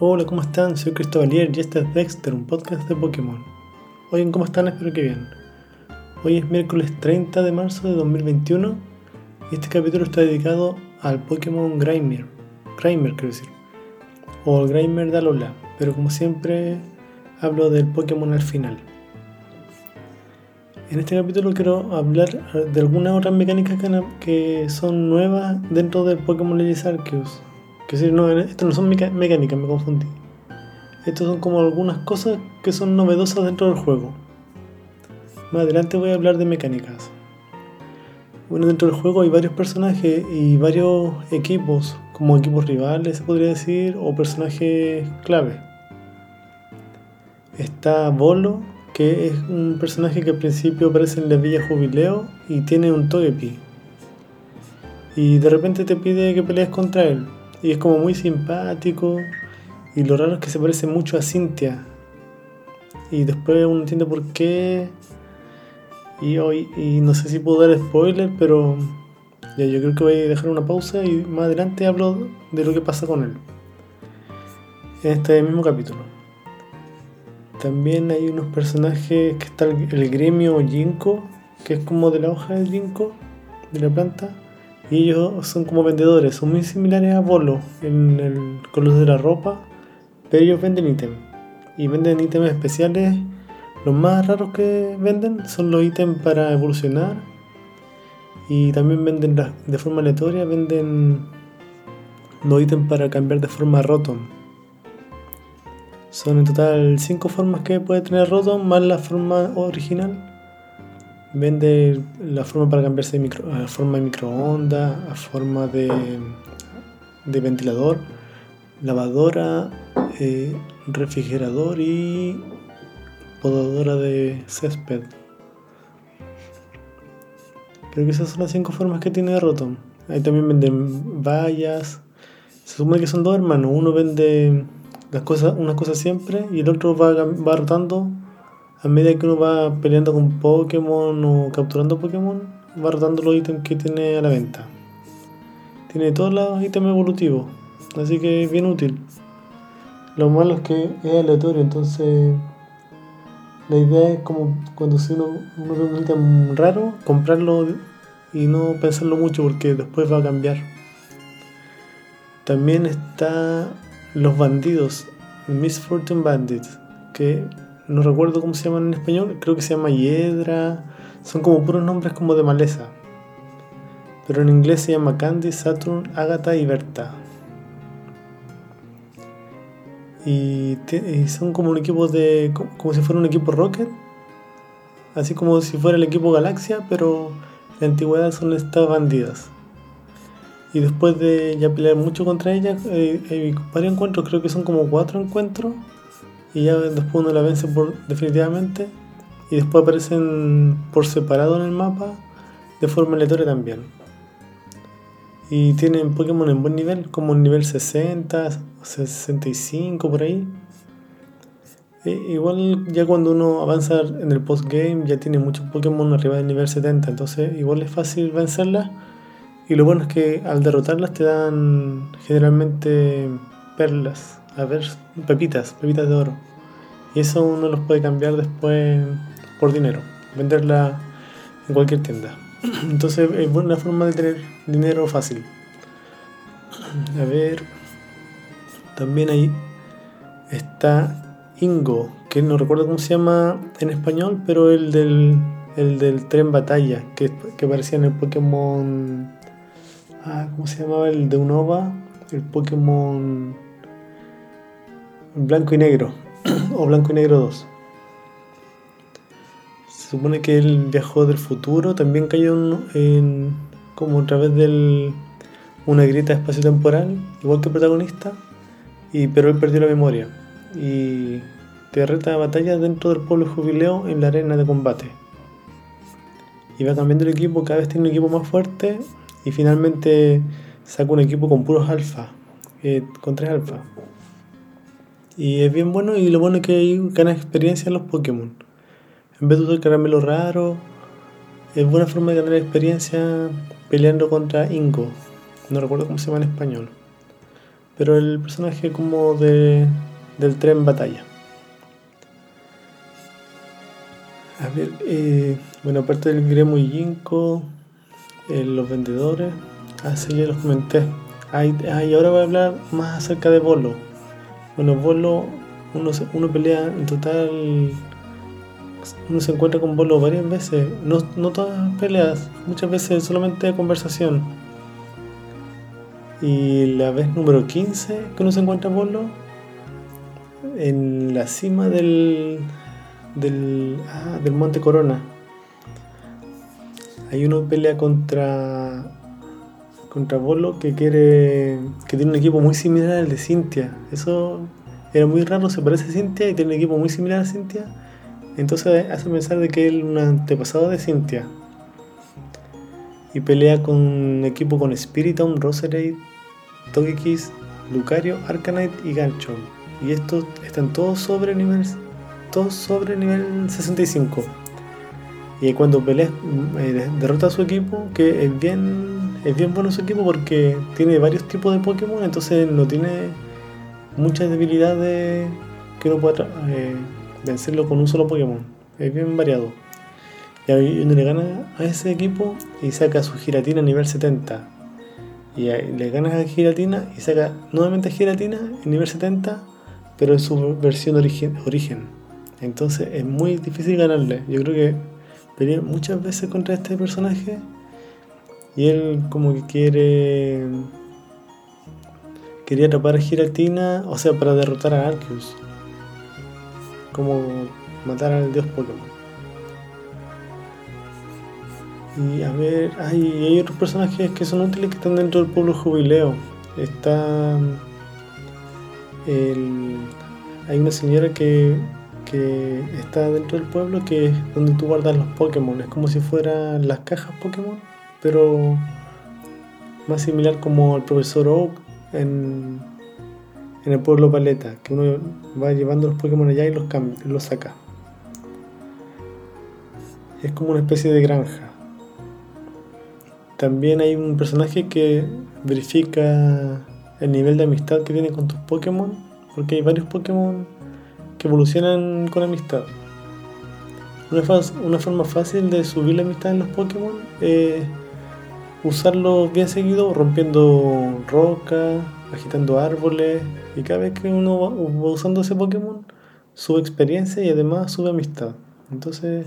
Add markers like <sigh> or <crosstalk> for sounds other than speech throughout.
Hola, ¿cómo están? Soy Cristóbalier y este es Dexter, un podcast de Pokémon. Oigan, ¿cómo están? Espero que bien. Hoy es miércoles 30 de marzo de 2021 y este capítulo está dedicado al Pokémon Grimer. Grimer, quiero decir. O el Grimer de Alola, pero como siempre hablo del Pokémon al final. En este capítulo quiero hablar de algunas otras mecánicas que son nuevas dentro del Pokémon Legends Arceus que si no, esto no son mecánicas, me confundí. Estos son como algunas cosas que son novedosas dentro del juego. Más adelante voy a hablar de mecánicas. Bueno, dentro del juego hay varios personajes y varios equipos, como equipos rivales se podría decir, o personajes clave. Está Bolo, que es un personaje que al principio aparece en la Villa Jubileo y tiene un Togepi. Y de repente te pide que pelees contra él. Y es como muy simpático. Y lo raro es que se parece mucho a Cynthia. Y después uno entiende por qué. Y hoy, y no sé si puedo dar spoiler, pero ya yo creo que voy a dejar una pausa y más adelante hablo de lo que pasa con él. En este mismo capítulo. También hay unos personajes que está el, gremio Jinko, que es como de la hoja del Jinko, de la planta y ellos son como vendedores, son muy similares a Bolo en el color de la ropa, pero ellos venden ítems. Y venden ítems especiales. Los más raros que venden son los ítems para evolucionar. Y también venden de forma aleatoria, venden los ítems para cambiar de forma a Rotom. Son en total 5 formas que puede tener Rotom, más la forma original Vende la forma para cambiarse de micro, a forma de microondas, a forma de, ventilador, lavadora, eh, refrigerador y podadora de césped. Creo que esas son las cinco formas que tiene Rotom. Ahí también venden vallas. Se supone que son dos hermanos. Uno vende las cosas, una cosa siempre y el otro va, va rotando a medida que uno va peleando con Pokémon o capturando Pokémon, va rotando los ítems que tiene a la venta. Tiene todos los ítems evolutivos, así que es bien útil. Lo malo es que es aleatorio, entonces la idea es como cuando si uno, ve un ítem raro, comprarlo y no pensarlo mucho porque después va a cambiar. También está los bandidos, Miss Fortune Bandits, que no recuerdo cómo se llaman en español, creo que se llama Hiedra, son como puros nombres como de maleza. Pero en inglés se llama Candy, Saturn, Agatha y Berta. Y, son como un equipo de. como si fuera un equipo Rocket. Así como si fuera el equipo Galaxia, pero en la antigüedad son estas bandidas. Y después de ya pelear mucho contra ellas, eh, hay varios encuentros, creo que son como cuatro encuentros y ya después uno la vence por, definitivamente y después aparecen por separado en el mapa de forma aleatoria también. Y tienen Pokémon en buen nivel, como en nivel 60, 65 por ahí. E igual ya cuando uno avanza en el postgame ya tiene muchos Pokémon arriba del nivel 70, entonces igual es fácil vencerlas. Y lo bueno es que al derrotarlas te dan generalmente perlas, a ver, pepitas, pepitas de oro. Y eso uno los puede cambiar después por dinero, venderla en cualquier tienda. <clears throat> Entonces es una forma de tener dinero fácil. A ver, también ahí está Ingo, que no recuerdo cómo se llama en español, pero el del, el del tren batalla, que, que aparecía en el Pokémon... Ah, ¿Cómo se llamaba? El de Unova, el Pokémon blanco y negro <clears throat> o Blanco y Negro 2. Se supone que él viajó del futuro, también cayó en, como a través de una grieta espacio-temporal, igual que el protagonista, y, pero él perdió la memoria. Y te reta batalla dentro del pueblo jubileo en la arena de combate. Y va cambiando el equipo, cada vez tiene un equipo más fuerte y finalmente saca un equipo con puros alfa, eh, con tres alfa. Y es bien bueno y lo bueno es que hay ganas experiencia en los Pokémon. En vez de usar caramelo raro, es buena forma de ganar experiencia peleando contra Ingo. No recuerdo cómo se llama en español. pero el personaje como de, del tren batalla. A ver, eh, bueno, aparte del Gremo y Jinko, eh, los vendedores, así ya los comenté. y ahora voy a hablar más acerca de Bolo. Bueno, Bolo, uno, uno pelea en total, uno se encuentra con Bolo varias veces, no, no todas peleas, muchas veces solamente conversación. Y la vez número 15 que uno se encuentra Bolo, en la cima del, del, ah, del Monte Corona. Hay uno pelea contra contra Bolo que quiere que tiene un equipo muy similar al de Cintia. Eso era muy raro, se parece a Cintia y tiene un equipo muy similar a Cintia. Entonces hace pensar de que es un antepasado de Cintia. Y pelea con un equipo con Spiritomb, Roserade, Togekiss, Lucario, Arcanite y Gancho. Y estos están todos sobre nivel todos sobre nivel 65. Y cuando pelea, eh, derrota a su equipo, que es bien, es bien bueno su equipo porque tiene varios tipos de Pokémon, entonces no tiene muchas debilidades que uno pueda eh, vencerlo con un solo Pokémon. Es bien variado. Y uno le gana a ese equipo y saca su Giratina nivel 70. Y le ganas a Giratina y saca nuevamente Giratina en nivel 70, pero en su versión origen. Entonces es muy difícil ganarle. Yo creo que peleé muchas veces contra este personaje y él como que quiere quería atrapar a Giratina, o sea, para derrotar a Arceus. Como matar al dios Pokémon. Y a ver, hay, hay otros personajes que son útiles que están dentro del pueblo jubileo. Está. hay una señora que que está dentro del pueblo que es donde tú guardas los Pokémon. Es como si fueran las cajas Pokémon, pero más similar como el profesor Oak en, en el pueblo Paleta, que uno va llevando los Pokémon allá y los, los saca. Es como una especie de granja. También hay un personaje que verifica el nivel de amistad que tiene con tus Pokémon, porque hay varios Pokémon que evolucionan con amistad. Una, forma fácil de subir la amistad en los Pokémon es usarlos bien seguido, rompiendo rocas, agitando árboles, y cada vez que uno va, usando ese Pokémon, sube experiencia y además sube amistad. Entonces,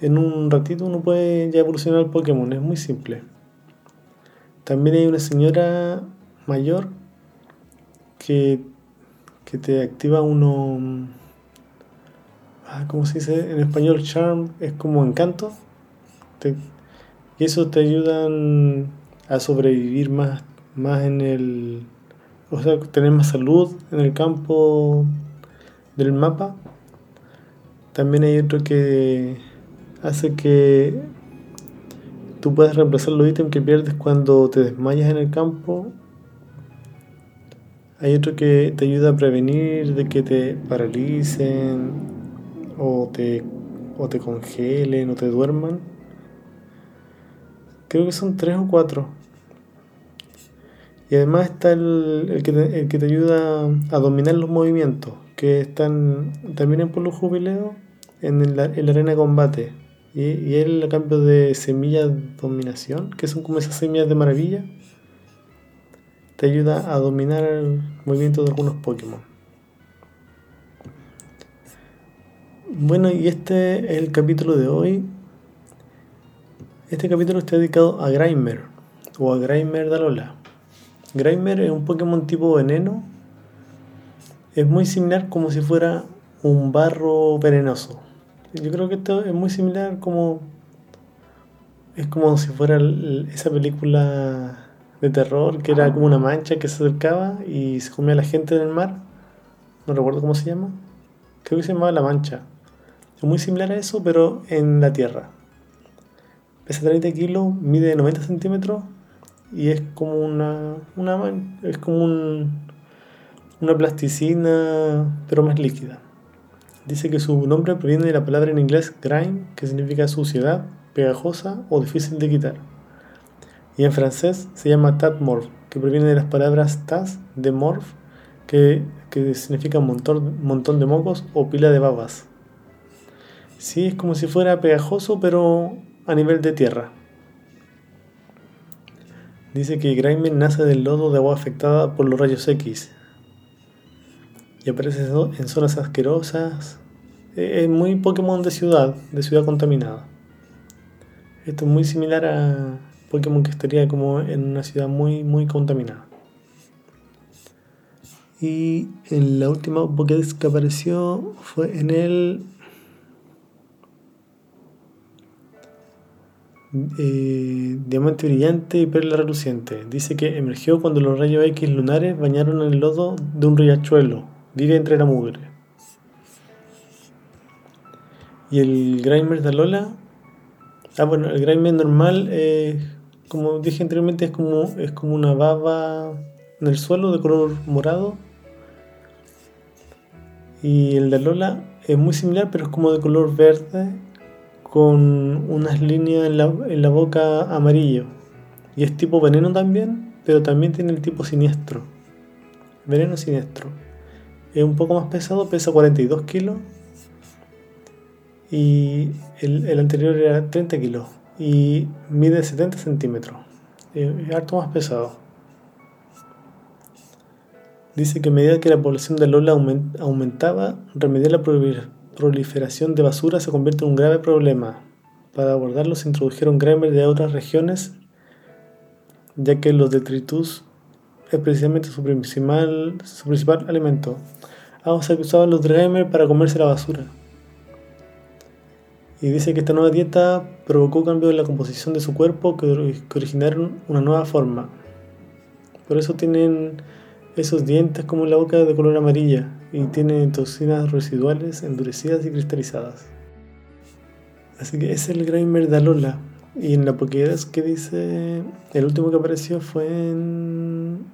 en un ratito uno puede ya evolucionar el Pokémon, es muy simple. También hay una señora mayor que que te activa uno... Ah, ¿Cómo se dice? En español, charm es como encanto. Y eso te ayudan a sobrevivir más, más en el... O sea, tener más salud en el campo del mapa. También hay otro que hace que tú puedas reemplazar los ítems que pierdes cuando te desmayas en el campo hay otro que te ayuda a prevenir de que te paralicen o te, o te congelen o te duerman. Creo que son tres o cuatro. Y además está el, que, te, el que te ayuda a dominar los movimientos, que están también en Polo Jubileo, en la, en la arena de combate. Y, y él a cambio de semillas dominación, que son como esas semillas de maravilla te ayuda a dominar el movimiento de algunos Pokémon. Bueno, y este es el capítulo de hoy. Este capítulo está dedicado a Grimer o a Grimer Dalola. Grimer es un Pokémon tipo veneno. Es muy similar como si fuera un barro venenoso. Yo creo que esto es muy similar como. Es como si fuera esa película de terror, que era como una mancha que se acercaba y se comía a la gente en el mar. No recuerdo cómo se llama. Creo que se llamaba La Mancha. Es muy similar a eso, pero en la tierra. Pesa 30 kilos, mide 90 centímetros y es como una, una es como un, una plasticina, pero más líquida. Dice que su nombre proviene de la palabra en inglés grime, que significa suciedad, pegajosa o difícil de quitar y en francés se llama Tatmorph, que proviene de las palabras tas de morph, que, que significa montón, montón de mocos o pila de babas. Sí, es como si fuera pegajoso, pero a nivel de tierra. Dice que Grimer nace del lodo de agua afectada por los rayos X y aparece en zonas asquerosas. Es muy Pokémon de ciudad, de ciudad contaminada. Esto es muy similar a Pokémon que estaría como en una ciudad muy, muy contaminada. Y en la última Pokédex que apareció fue en el Eh, diamante brillante y perla reluciente. Dice que emergió cuando los rayos X lunares bañaron el lodo de un riachuelo. Vive entre la mugre. Y el Grimer de Alola. Ah, bueno, el Grimer normal, eh, como dije anteriormente, es como, es como una baba en el suelo de color morado. Y el de Alola es muy similar, pero es como de color verde con unas líneas en la, en la boca amarillo. Y es tipo veneno también, pero también tiene el tipo siniestro. Veneno siniestro. Es un poco más pesado, pesa 42 kilos. Y el, el anterior era 30 kilos. Y mide 70 centímetros. Es harto más pesado. Dice que a medida que la población de Lola aumentaba, remediar la proliferación de basura se convierte en un grave problema. Para abordarlo se introdujeron Grimer de otras regiones, ya que los detritus es precisamente su principal, su principal alimento. Ah, o sea que usaban los Grimer para comerse la basura. Y dice que esta nueva dieta provocó cambios en la composición de su cuerpo que originaron una nueva forma. Por eso tienen esos dientes como la boca de color amarilla y tiene toxinas residuales endurecidas y cristalizadas. Así que es el Grimer de Alola. Y en la Pokédex que dice, el último que apareció fue en...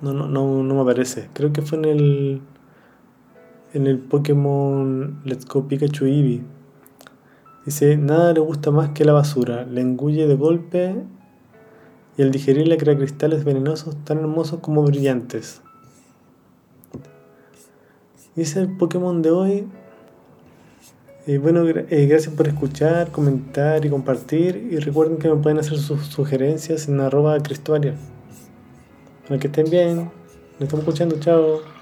No, no, no, no me aparece. Creo que fue en el... En el Pokémon Let's Go Pikachu Eevee. Dice, nada le gusta más que la basura. Le engulle de golpe y al digerirla crea cristales venenosos tan hermosos como brillantes. Y ese es el Pokémon de hoy. Eh, bueno, eh, gracias por escuchar, comentar y compartir. Y recuerden que me pueden hacer sus sugerencias en arroba cristuaria. Para que estén bien. Nos estamos escuchando. Chao.